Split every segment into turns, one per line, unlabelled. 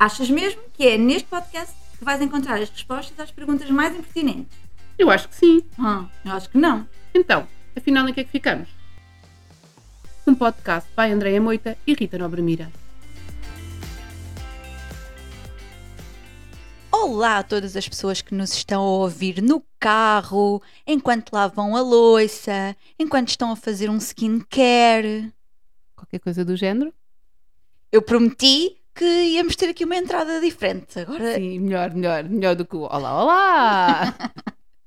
Achas mesmo que é neste podcast que vais encontrar as respostas às perguntas mais impertinentes?
Eu acho que sim.
Ah, eu acho que não.
Então, afinal em que é que ficamos? Um podcast by Andréia Moita e Rita Nobre Mira.
Olá a todas as pessoas que nos estão a ouvir no carro, enquanto lavam a louça, enquanto estão a fazer um skincare.
Qualquer coisa do género?
Eu prometi que íamos ter aqui uma entrada diferente. Agora.
Sim, melhor, melhor, melhor do que o Olá, Olá!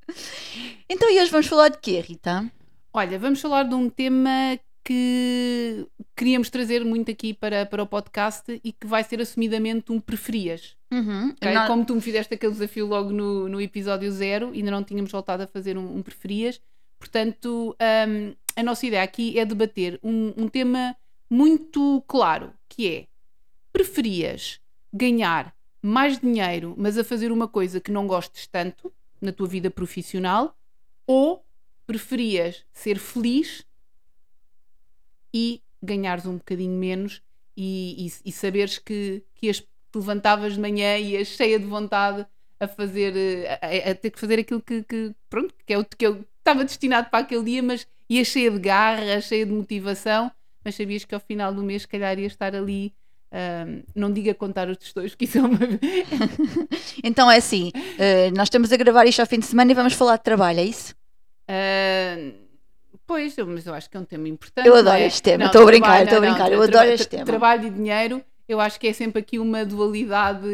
então, e hoje vamos falar de quê, Rita?
Olha, vamos falar de um tema que queríamos trazer muito aqui para, para o podcast e que vai ser assumidamente um preferias.
Uhum.
Okay?
Não-
Como tu me fizeste aquele desafio logo no, no episódio zero, ainda não tínhamos voltado a fazer um, um preferias. Portanto, hum, a nossa ideia aqui é debater um, um tema muito claro, que é preferias ganhar mais dinheiro, mas a fazer uma coisa que não gostes tanto na tua vida profissional, ou preferias ser feliz e ganhares um bocadinho menos e, e, e saberes que, que ias, te levantavas de manhã e ias cheia de vontade a fazer eh, a, a- ter que fazer aquilo que, que, pronto que é o que eu estava destinado para aquele dia mas ias cheia de garra cheia de motivação mas sabias que ao final do mês se calhar ias estar ali ahm, não diga contar os tostões porque isso é uma
Então é assim, eh, nós estamos a gravar isto ao fim de semana e vamos falar de trabalho, é isso?
Ah, pois, mas eu acho que é um tema importante.
Eu
não
adoro
é?
este tema,
Não,
estou a brincar, estou a
não,
brincar,
tra-
eu adoro este tema.
Trabalho e dinheiro, eu acho que é sempre aqui uma dualidade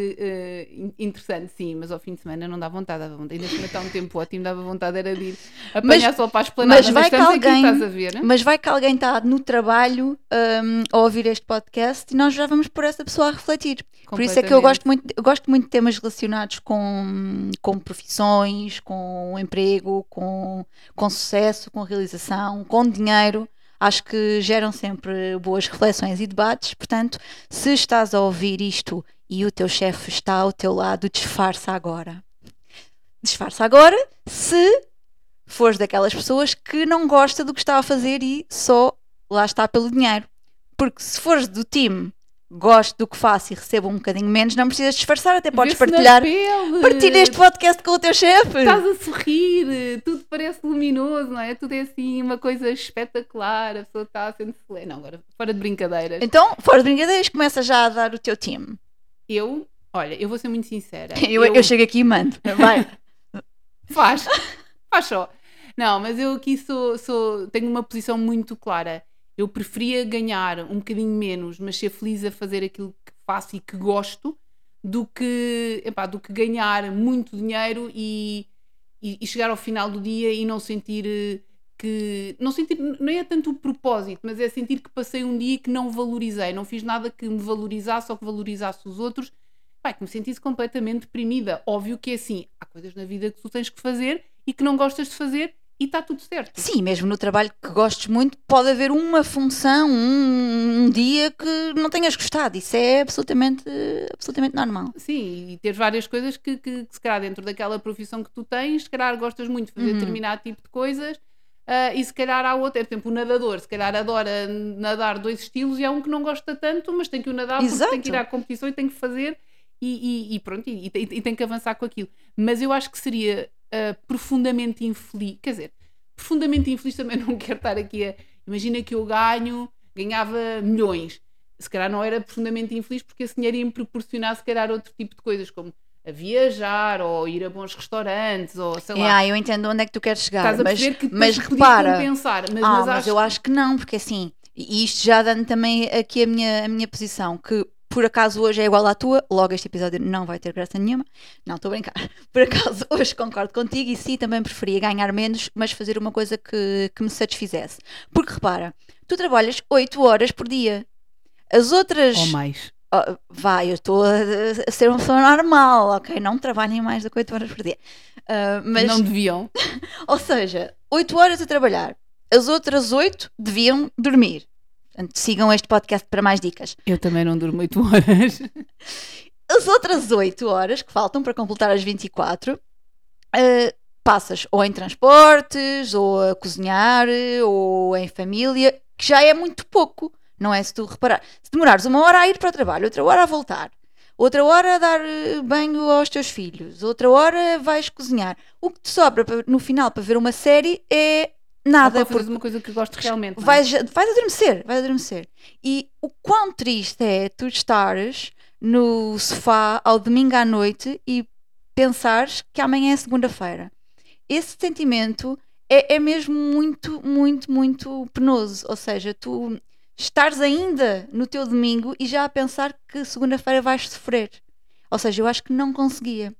in- interessante, sim, mas ao fim de semana não dá vontade, dava vontade. ainda está um tempo ótimo, dava vontade era de ir apanhar só para a esplanada,
mas vai que alguém-
aqui, estás a ver?
Mas vai que alguém está no trabalho hum, a ouvir este podcast e nós já vamos por essa pessoa a refletir. Por isso é que eu gosto muito, eu gosto muito de temas relacionados com, com profissões, com emprego, com, com sucesso, com realização, com dinheiro. Acho que geram sempre boas reflexões e debates. Portanto, se estás a ouvir isto e o teu chefe está ao teu lado, disfarça agora. Disfarça agora se fores daquelas pessoas que não gosta do que está a fazer e só lá está pelo dinheiro. Porque se fores do time, gosto do que faço e recebo um bocadinho menos, não precisas disfarçar, até podes partilhar. Partilha este podcast com o teu chefe.
Estás a sorrir, tudo parece luminoso, não é? Tudo é assim, uma coisa espetacular, a pessoa está a sendo solene. Não, agora, fora de brincadeiras.
Então, fora de brincadeiras, começa já a dar o teu time.
Eu, olha, eu vou ser muito sincera.
Eu, eu chego aqui e mando. Vai.
Faz, faz só. Não, mas eu aqui sou, sou, tenho uma posição muito clara. Eu preferia ganhar um bocadinho menos, mas ser feliz a fazer aquilo que faço e que gosto, do que, epá, do que ganhar muito dinheiro e, e, e chegar ao final do dia e não sentir eh, que. Não sentir, não é tanto o propósito, mas é sentir que passei um dia que não valorizei, não fiz nada que me valorizasse ou que valorizasse os outros. Pai, que me sentisse completamente deprimida. Óbvio que é assim, há coisas na vida que tu tens que fazer e que não gostas de fazer e está tudo certo.
Sim, mesmo no trabalho que gostes muito, pode haver uma função, um, um dia que não tenhas gostado. Isso é absolutamente, absolutamente normal.
Sim, e ter várias coisas que, que, que se calhar dentro daquela profissão que tu tens, se calhar gostas muito de fazer
Uhum.
determinado tipo de coisas ah, e se calhar há outro, por exemplo, o nadador, se calhar adora nadar dois estilos e há um que não gosta tanto, mas tem que o nadar porque
Exato.
tem que ir à competição e tem que fazer e, e- e pronto, e- e tem que avançar com aquilo. Mas eu acho que seria ah, profundamente infeliz, quer dizer, profundamente infeliz também não quero estar aqui a. Imagina que eu ganho, ganhava milhões. Se calhar não era profundamente infeliz porque esse dinheiro ia me proporcionar, se calhar, outro tipo de coisas, como a viajar ou ir a bons restaurantes ou sei lá.
Ah, eu entendo onde é que tu queres chegar,
Estás a
mas,
que
mas repara,
compensar. Mas,
ah,
mas
mas
acho
eu acho que não, porque assim, e isto já dando também aqui a minha, a minha posição, que por acaso hoje é igual à tua, logo este episódio não vai ter graça nenhuma. Não, estou a brincar. Por acaso hoje concordo contigo e sim, também preferia ganhar menos, mas fazer uma coisa que, que me satisfizesse. Porque repara, tu trabalhas 8 horas por dia. As outras.
Ou mais.
Oh, vai, eu estou a, ser uma pessoa normal, ok? Não trabalhem mais do que 8 horas por dia. Ah, mas,
Não deviam.
ou seja, 8 horas a trabalhar, as outras 8 deviam dormir. Portanto, sigam este podcast para mais dicas.
Eu também não durmo 8 horas.
As outras 8 horas que faltam para completar as 24, ah, passas ou em transportes, ou a cozinhar, ou em família, que já é muito pouco. Não é se tu reparar. Se demorares uma hora a ir para o trabalho, outra hora a voltar, outra hora dar eh, banho aos teus filhos, outra hora vais cozinhar. O que te sobra no final para ver uma série é nada.
Ou uma coisa que gosto realmente.
É? Vais, vais adormecer, vais adormecer. E o quão triste é tu estares no sofá ao domingo à noite e pensares que amanhã é segunda-feira. Esse sentimento é, é mesmo muito, muito, muito penoso. Ou seja, tu estares ainda no teu domingo e já a pensar que segunda-feira vais sofrer. Ou seja, eu acho que não conseguia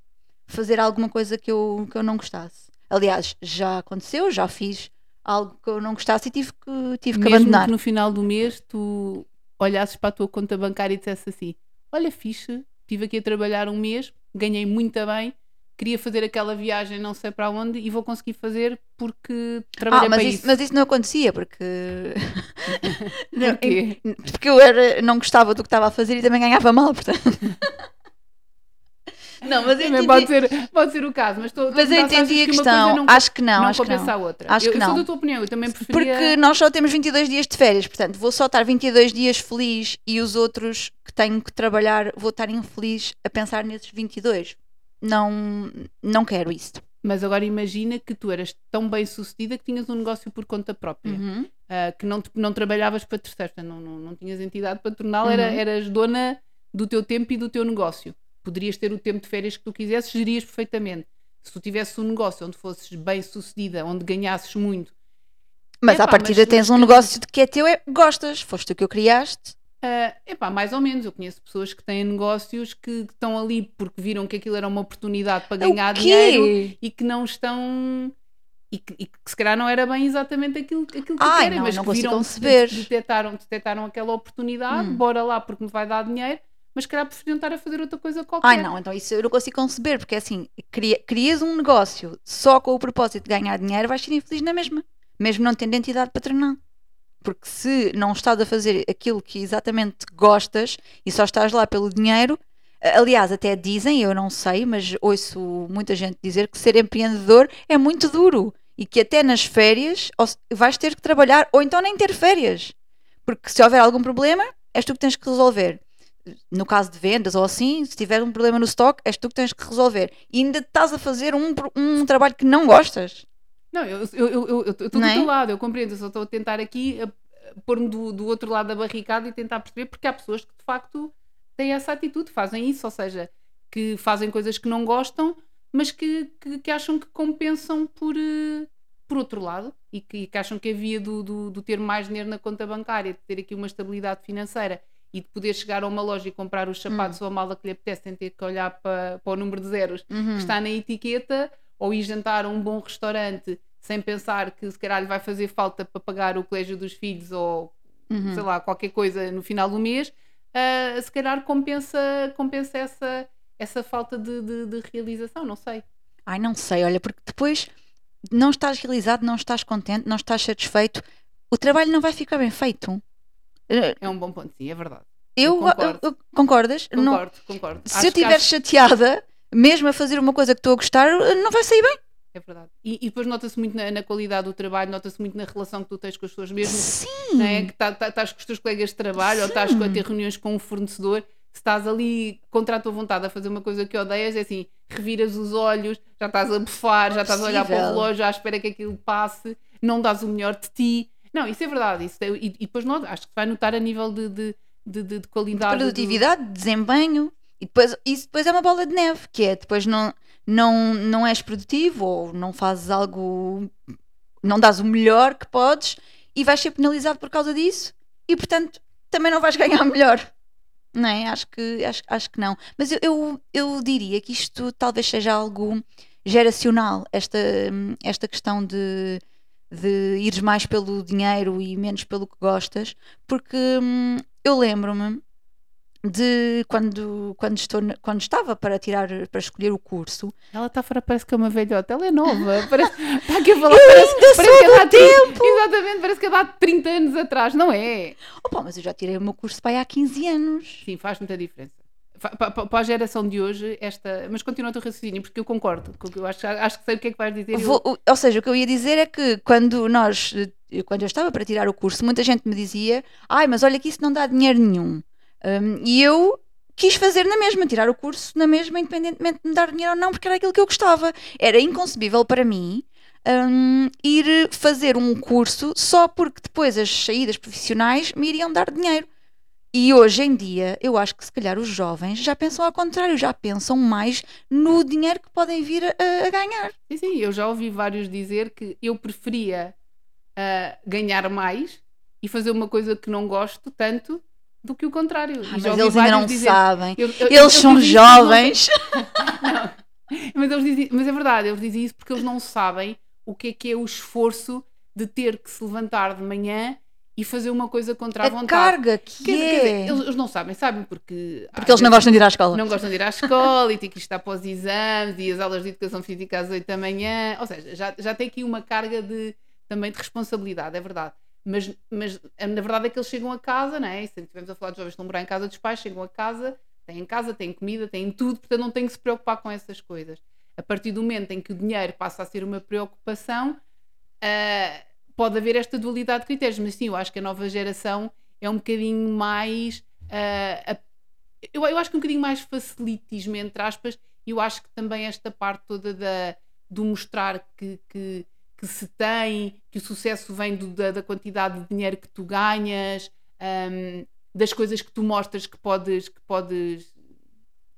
fazer alguma coisa que eu, que eu não gostasse. Aliás, já aconteceu, já fiz algo que eu não gostasse e tive que, tive
Mesmo
que abandonar.
que no final do mês tu olhasses para a tua conta bancária e dissesse assim: Olha, fixe, estive aqui a trabalhar um mês, ganhei muito bem, queria fazer aquela viagem não sei para onde e vou conseguir fazer porque trabalhei
ah, mas
para
isso,
isso.
Mas isso não acontecia porque
não,
porque eu era, não gostava do que estava a fazer e também ganhava mal, portanto.
Não, mas entendi... pode, ser, pode ser o caso, mas, estou,
mas eu entendi a questão. Não, acho que não.
Não
acho
compensa
que
não. a outra.
Acho
eu,
que
eu
não.
sou da tua opinião, eu também preferia...
Porque nós só temos 22 dias de férias, portanto, vou só estar 22 dias feliz e os outros que tenho que trabalhar vou estar infeliz a pensar nesses 22. Não, não quero isso.
Mas agora imagina que tu eras tão bem sucedida que tinhas um negócio por conta própria,
uhum.
uh, que não, não trabalhavas para terceiros, não, não, não tinhas entidade patronal, uhum. era, eras dona do teu tempo e do teu negócio. Poderias ter o tempo de férias que tu quisesses, gerias perfeitamente. Se tu tivesses um negócio onde fosses bem sucedida, onde ganhasses muito.
Mas à partida tens um negócio de que é teu, é, gostas, foste tu que o criaste.
Uh, epá, mais ou menos. Eu conheço pessoas que têm negócios que, estão ali porque viram que aquilo era uma oportunidade para ganhar dinheiro e que não estão. E que, e que, se calhar não era bem exatamente aquilo, aquilo que
Ai,
querem,
não,
mas
não
que viram, detectaram, detectaram aquela oportunidade, hum. bora lá porque me vai dar dinheiro, mas calhar preferiam estar a fazer outra coisa qualquer.
Ai não, então isso eu não consigo conceber, porque assim, cria, crias um negócio só com o propósito de ganhar dinheiro, vais ser infeliz na mesma, mesmo não tendo entidade patronal. Porque se não estás a fazer aquilo que exatamente gostas e só estás lá pelo dinheiro, aliás, até dizem, eu não sei, mas ouço muita gente dizer que ser empreendedor é muito duro e que até nas férias vais ter que trabalhar ou então nem ter férias. Porque se houver algum problema, és tu que tens que resolver. No caso de vendas ou assim, se tiver um problema no stock, és tu que tens que resolver. E ainda estás a fazer um, um trabalho que não gostas.
Não, eu estou eu, eu, eu, do é? teu lado, eu compreendo, eu só estou a tentar aqui pôr-me do, do outro lado da barricada e tentar perceber, porque há pessoas que de facto têm essa atitude, fazem isso, ou seja, que fazem coisas que não gostam, mas que, que, que acham que compensam por, uh, por outro lado e que, que, acham que a via do, do, do, ter mais dinheiro na conta bancária, de ter aqui uma estabilidade financeira e de poder chegar a uma loja e comprar os sapatos hum. ou a mala que lhe apetece sem ter que olhar para, para o número de zeros uhum. que está na etiqueta ou ir jantar a um bom restaurante sem pensar que se calhar lhe vai fazer falta para pagar o colégio dos filhos ou uhum. sei lá, qualquer coisa no final do mês, uh, se calhar compensa, compensa essa, essa falta de, de, de, realização, não sei.
Ai, não sei, olha, porque depois não estás realizado, não estás contente, não estás satisfeito, o trabalho não vai ficar bem feito.
É um bom ponto, sim, é verdade.
Eu, eu concordo. Eu, concordas?
Concordo,
não,
concordo.
Se acho, eu estiver acho... chateada, mesmo a fazer uma coisa que estou a gostar, não vai sair bem.
É verdade. E, e depois nota-se muito na, na, qualidade do trabalho, nota-se muito na relação que tu tens com as pessoas, mesmo
Sim.
É? que tá, tá, estás com os teus colegas de trabalho Sim. ou estás a ter reuniões com um fornecedor. Se estás ali contra a tua vontade a fazer uma coisa que odeias, é assim, reviras os olhos, já estás a bufar, já estás a olhar para o relógio, já espera que aquilo passe, não dás o melhor de ti. Não, isso é verdade. Isso é, e, e, depois nota, acho que vai notar a nível de, de, de, de, de qualidade.
De produtividade, de desempenho. E depois, isso depois é uma bola de neve, que é depois não não, não és produtivo ou não fazes algo, não dás o melhor que podes e vais ser penalizado por causa disso e portanto também não vais ganhar melhor. Não é? Acho que, acho, acho que não. Mas eu, eu, eu diria que isto talvez seja algo geracional, esta, esta questão de, de ires mais pelo dinheiro e menos pelo que gostas, porque hum, eu lembro-me de quando, quando, estou, quando estava para tirar para escolher o curso.
Ela está fora, parece que é uma velhota, ela é nova, parece, está aqui a falar, eu parece,
ainda parece que é tempo.
Exatamente, parece que é há 30 anos atrás, não é?
Opa, mas eu já tirei o meu curso para aí há 15 anos.
Sim, faz muita diferença. Para, para, a geração de hoje, esta. Mas continua o teu raciocínio, porque eu concordo. Eu acho, acho que sei o que é que vais dizer.
Vou, eu... Ou seja, o que eu ia dizer é que quando nós. Quando eu estava para tirar o curso, muita gente me dizia: Ai, mas olha que isso não dá dinheiro nenhum. Um, e eu quis fazer na mesma, tirar o curso na mesma, independentemente de me dar dinheiro ou não, porque era aquilo que eu gostava. Era inconcebível para mim um, ir fazer um curso só porque depois as saídas profissionais me iriam dar dinheiro. E hoje em dia, eu acho que se calhar os jovens já pensam ao contrário, já pensam mais no dinheiro que podem vir a, a ganhar.
Sim, sim, eu já ouvi vários dizer que eu preferia uh, ganhar mais e fazer uma coisa que não gosto tanto do que o contrário.
Ah, mas eles ainda não dizer, sabem. Eu, eu, eles são jovens.
Não, não, mas, eles dizem, mas é verdade, eles dizem isso porque eles não sabem o que é que é o esforço de ter que se levantar de manhã e fazer uma coisa contra a, a vontade.
carga que quer,
é. Quer dizer, eles, não sabem, sabem porque...
Porque eles não gostam de ir à escola.
Não gostam de ir à escola e têm que estar para os exames e as aulas de educação física às 8 da manhã. Ou seja, já, já tem aqui uma carga de, também de responsabilidade, é verdade. Mas, mas na verdade é que eles chegam a casa, não é? E sempre estivemos a falar de jovens que estão morar em casa dos pais, chegam a casa, têm casa, têm comida, têm tudo, portanto não têm que se preocupar com essas coisas. A partir do momento em que o dinheiro passa a ser uma preocupação, uh, pode haver esta dualidade de critérios. Mas sim, eu acho que a nova geração é um bocadinho mais. Uh, a, eu, eu, acho que um bocadinho mais facilitismo, entre aspas, e eu acho que também esta parte toda da, do mostrar que, que que se tem, que o sucesso vem do, da, da, quantidade de dinheiro que tu ganhas, um, das coisas que tu mostras que podes, que podes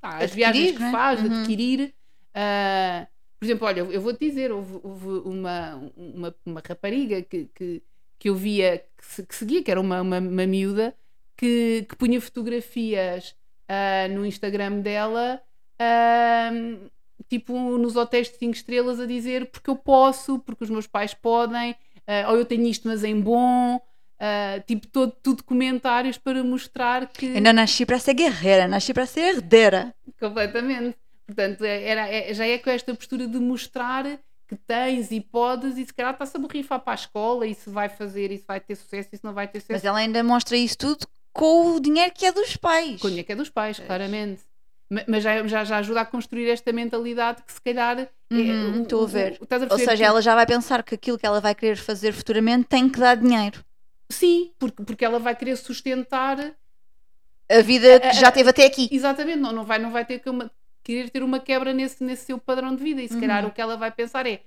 ah, as viagens que né? fazes, uhum. adquirir. Uh, por exemplo, olha, eu vou-te dizer, houve, houve, uma, uma, uma rapariga que, que, que eu via, que, que, seguia, que era uma, uma, uma miúda, que, que punha fotografias uh, no Instagram dela uh, tipo nos hotéis de 5 estrelas a dizer porque eu posso, porque os meus pais podem, uh, ou eu tenho isto, mas em bom. Uh, tipo, todo, tudo comentários para mostrar que.
Eu não nasci para ser guerreira, nasci para ser herdeira.
Completamente. Portanto, é, era, é, já é com esta postura de mostrar que tens e podes, e se calhar está-se a borrifar para a escola, e se vai fazer, isso vai ter sucesso, isso não vai ter sucesso.
Mas ela ainda mostra isso tudo com o dinheiro que é dos pais.
Com o dinheiro que é dos pais, claramente mas já, já, já ajuda a construir esta mentalidade que se calhar é
uhum, é, estou a ver. O, a Ou seja, que... ela já vai pensar que aquilo que ela vai querer fazer futuramente tem que dar dinheiro.
Sim, porque, porque ela vai querer sustentar
a vida que já teve até aqui.
Exatamente, não, não vai, não vai ter que uma, querer ter uma quebra nesse, nesse seu padrão de vida. E se uhum. calhar o que ela vai pensar é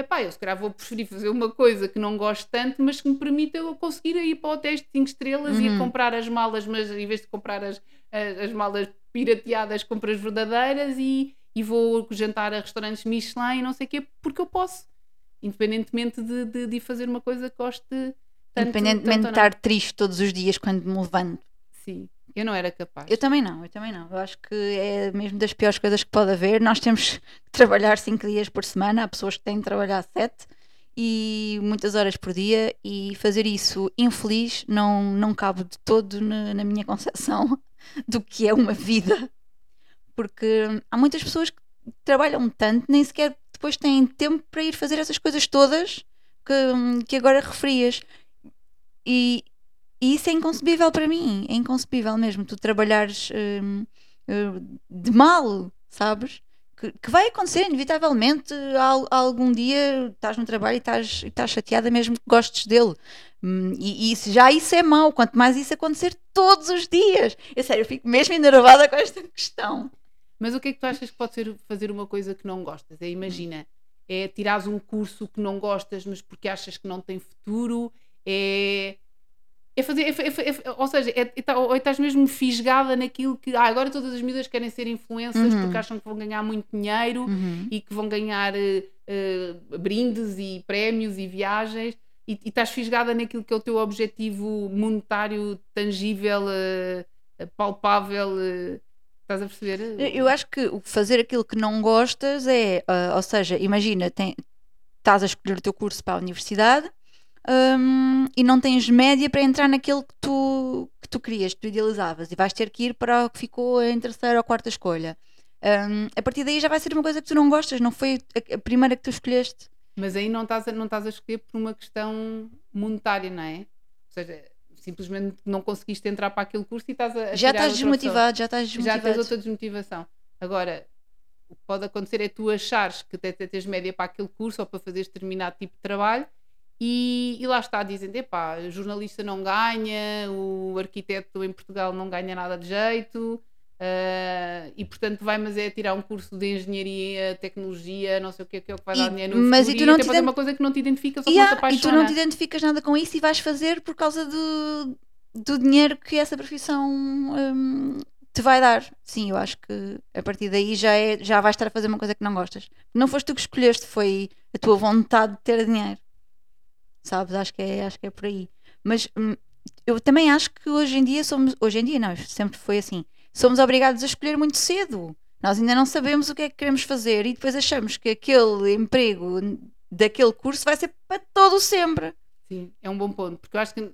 epá, eu se calhar vou preferir fazer uma coisa que não gosto tanto, mas que me permita eu conseguir ir para o teste de 5 estrelas uhum. e a comprar as malas, mas em vez de comprar as, as, as malas pirateadas, compro as verdadeiras e, e vou jantar a restaurantes Michelin e não sei o quê, porque eu posso, independentemente de, de, de fazer uma coisa que goste
tanto, Independentemente de estar triste todos os dias quando me levanto.
Sim. Eu não era capaz.
Eu também não, eu também não. Eu acho que é mesmo das piores coisas que pode haver. Nós temos que trabalhar 5 dias por semana, há pessoas que têm de trabalhar 7 e muitas horas por dia e fazer isso infeliz não, não cabe de todo na, na minha concepção do que é uma vida. Porque há muitas pessoas que trabalham tanto, nem sequer depois têm tempo para ir fazer essas coisas todas que, que agora referias. E, e isso é inconcebível para mim, é inconcebível mesmo. Tu trabalhares hum, hum, de mal, sabes? Que, que, vai acontecer, inevitavelmente. Algum dia estás no trabalho e estás, estás chateada, mesmo que gostes dele. Hum, e, e isso, já isso é mau, quanto mais isso acontecer todos os dias. É sério, eu fico mesmo enervada com esta questão.
Mas o que é que tu achas que pode ser fazer uma coisa que não gostas? É, imagina, é tirares um curso que não gostas, mas porque achas que não tem futuro, é é fazer, é, é, é, ou seja, é, é, ou estás mesmo fisgada naquilo que ah, agora todas as miúdas querem ser influencers uhum. porque acham que vão ganhar muito dinheiro uhum. e que vão ganhar uh, brindes e prémios e viagens e, e, estás fisgada naquilo que é o teu objetivo monetário, tangível, uh, palpável. Uh, estás a perceber?
Eu acho que fazer aquilo que não gostas é, ou seja, imagina, tem, estás a escolher o teu curso para a universidade um, e não tens média para entrar naquele que tu, que tu querias, que tu idealizavas, e vais ter que ir para o que ficou em terceira ou quarta escolha. Um, a partir daí já vai ser uma coisa que tu não gostas, não foi a, primeira que tu escolheste.
Mas aí não estás, a, não estás a escolher por uma questão monetária, não é? Ou seja, simplesmente não conseguiste entrar para aquele curso e estás a.
já estás desmotivado, já estás desmotivado.
Já tens outra desmotivação. Agora, o que pode acontecer é tu achares que tens média para aquele curso ou para fazeres determinado tipo de trabalho e, e, lá está, dizem, epá, o jornalista não ganha, o arquiteto em Portugal não ganha nada de jeito, Uh, e portanto vai mas é tirar um curso de engenharia, tecnologia, não sei o que, que é o que vai
E-
dar dinheiro no
mas
futuro,
e tu não
até
te ident-
uma coisa que não te identificas ou
Yeah,
que não te
e tu não te identificas nada com isso e vais fazer por causa do, do dinheiro que essa profissão hum, te vai dar. Sim, eu acho que a partir daí já, é, já vais estar a fazer uma coisa que não gostas. Não foste tu que escolheste, foi a tua vontade de ter dinheiro. Sabes? Acho que é, acho que é por aí. Mas hum, eu também acho que hoje em dia somos. Hoje em dia não, sempre foi assim. Somos obrigados a escolher muito cedo. Nós ainda não sabemos o que é que queremos fazer e depois achamos que aquele emprego daquele curso vai ser para todo sempre.
Sim, é um bom ponto, porque eu acho que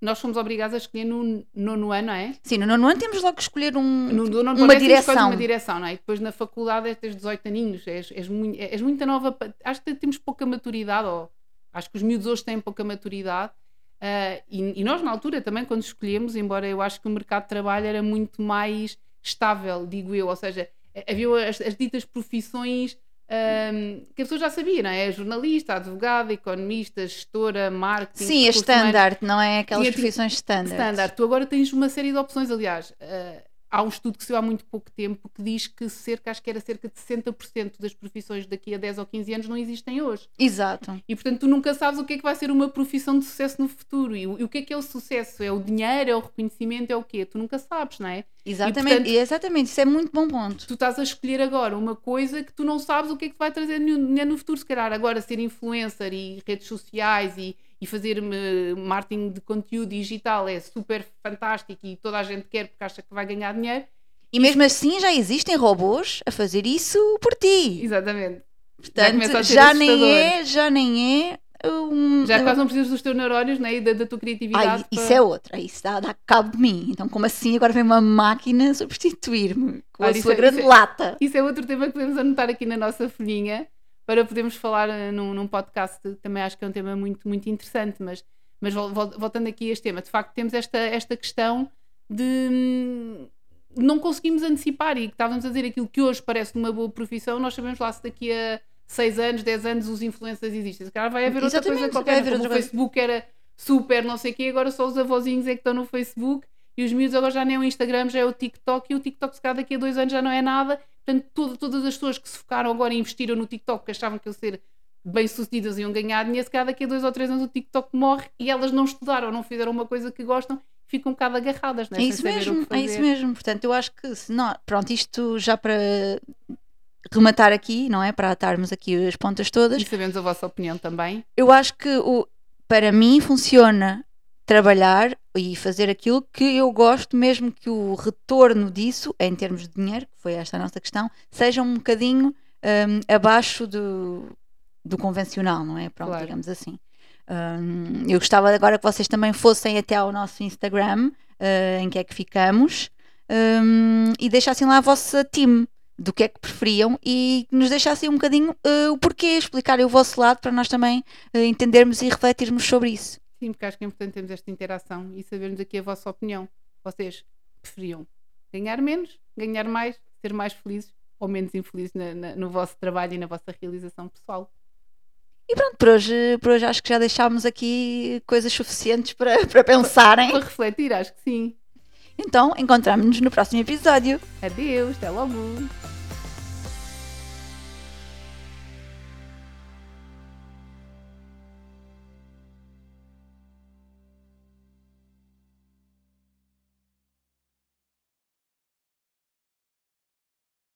nós fomos obrigados a escolher no nono ano, não é?
Sim, no nono ano temos logo que escolher um,
No nono ano
uma direção.
uma direção, não é? E depois na faculdade és tens 18 aninhos, és, és, muito, és muito nova, acho que temos pouca maturidade, ou acho que os miúdos hoje têm pouca maturidade. ah, e, e nós na altura também, quando escolhemos, embora eu acho que o mercado de trabalho era muito mais estável, digo eu, ou seja, havia as, as ditas profissões ahm, que a pessoa já sabia, não é? Jornalista, advogada, economista, gestora, marketing.
Sim, a standard, não é aquelas profissões standard.
Standard. Tu agora tens uma série de opções, aliás. eh, há um estudo que saiu há muito pouco tempo que diz que cerca, acho que era cerca de 60% das profissões daqui a 10 ou 15 anos não existem hoje.
Exato.
E portanto tu nunca sabes o que é que vai ser uma profissão de sucesso no futuro. E, o- e o que é que é o sucesso? É o dinheiro? É o reconhecimento? É o quê? Tu nunca sabes, não é?
Exatamente,
portanto-
exatamente, isso é muito bom ponto.
Tu estás a escolher agora uma coisa que tu não sabes o que é que vai trazer no, no futuro. Se calhar agora ser influencer e redes sociais e, e fazer marketing de conteúdo digital é super fantástico e toda a gente quer porque acha que vai ganhar dinheiro.
E mesmo assim já existem robôs a fazer isso por ti.
Exatamente.
Portanto,
ser
já nem é, já nem é um,
Já quase não precisas dos teus neurónios né, e da, da tua criatividade.
Isso
para-
é outra, isso dá, dá cabo de mim. Então, como assim agora vem uma máquina substituir-me com a sua
é-
grande
isso é-
lata?
Isso é outro tema que podemos anotar aqui na nossa folhinha para podermos falar eh, num, num podcast. Também acho que é um tema muito, muito interessante. Mas, mas vol- vol- voltando aqui a este tema, de facto temos esta, esta questão de hum, não conseguimos antecipar e que estávamos a dizer aquilo que hoje parece uma boa profissão, nós sabemos lá se daqui a 6 anos, 10 anos os influencers existem. Se calhar vai haver outra coisa qualquer. Como o
coisa.
Facebook era super não sei o quê, agora só os avózinhos é que estão no Facebook e os miúdos agora já nem é o Instagram, já é o TikTok e o TikTok se calhar daqui a dois anos já não é nada. Portanto, todo- todas as pessoas que se focaram agora e investiram no TikTok, que achavam que iam ser bem-sucedidas e iam ganhar dinheiro, se calhar daqui a dois ou três anos o TikTok morre e elas não estudaram, não fizeram uma coisa que gostam, ficam um bocado agarradas, não é?
É
Sem
isso mesmo, é isso mesmo. Portanto, eu acho que se não, pronto, isto já para rematar aqui, não é? Para atarmos aqui as pontas todas,
E sabemos a vossa opinião também.
eu acho que o, para mim funciona trabalhar e fazer aquilo que eu gosto, mesmo que o retorno disso, em termos de dinheiro, que foi esta a nossa questão, seja um bocadinho hum, abaixo do, do convencional, não é? Pronto,
Claro.
digamos assim. Hum, eu gostava agora que vocês também fossem até ao nosso Instagram, eh, em que é que ficamos, hum, e deixassem lá a vossa team do que é que preferiam e nos deixassem um bocadinho eh, o porquê, explicarem o vosso lado para nós também eh, entendermos e refletirmos sobre isso.
Sim, porque acho que é importante termos esta interação e sabermos aqui a vossa opinião. Vocês preferiam ganhar menos, ganhar mais, ser mais felizes ou menos infelizes na- na- no vosso trabalho e na vossa realização pessoal?
E pronto, por hoje, por hoje acho que já deixámos aqui coisas suficientes para, para pensarem.
Para refletir, acho que sim.
Então, encontramos-nos no próximo episódio.
Adeus, até logo!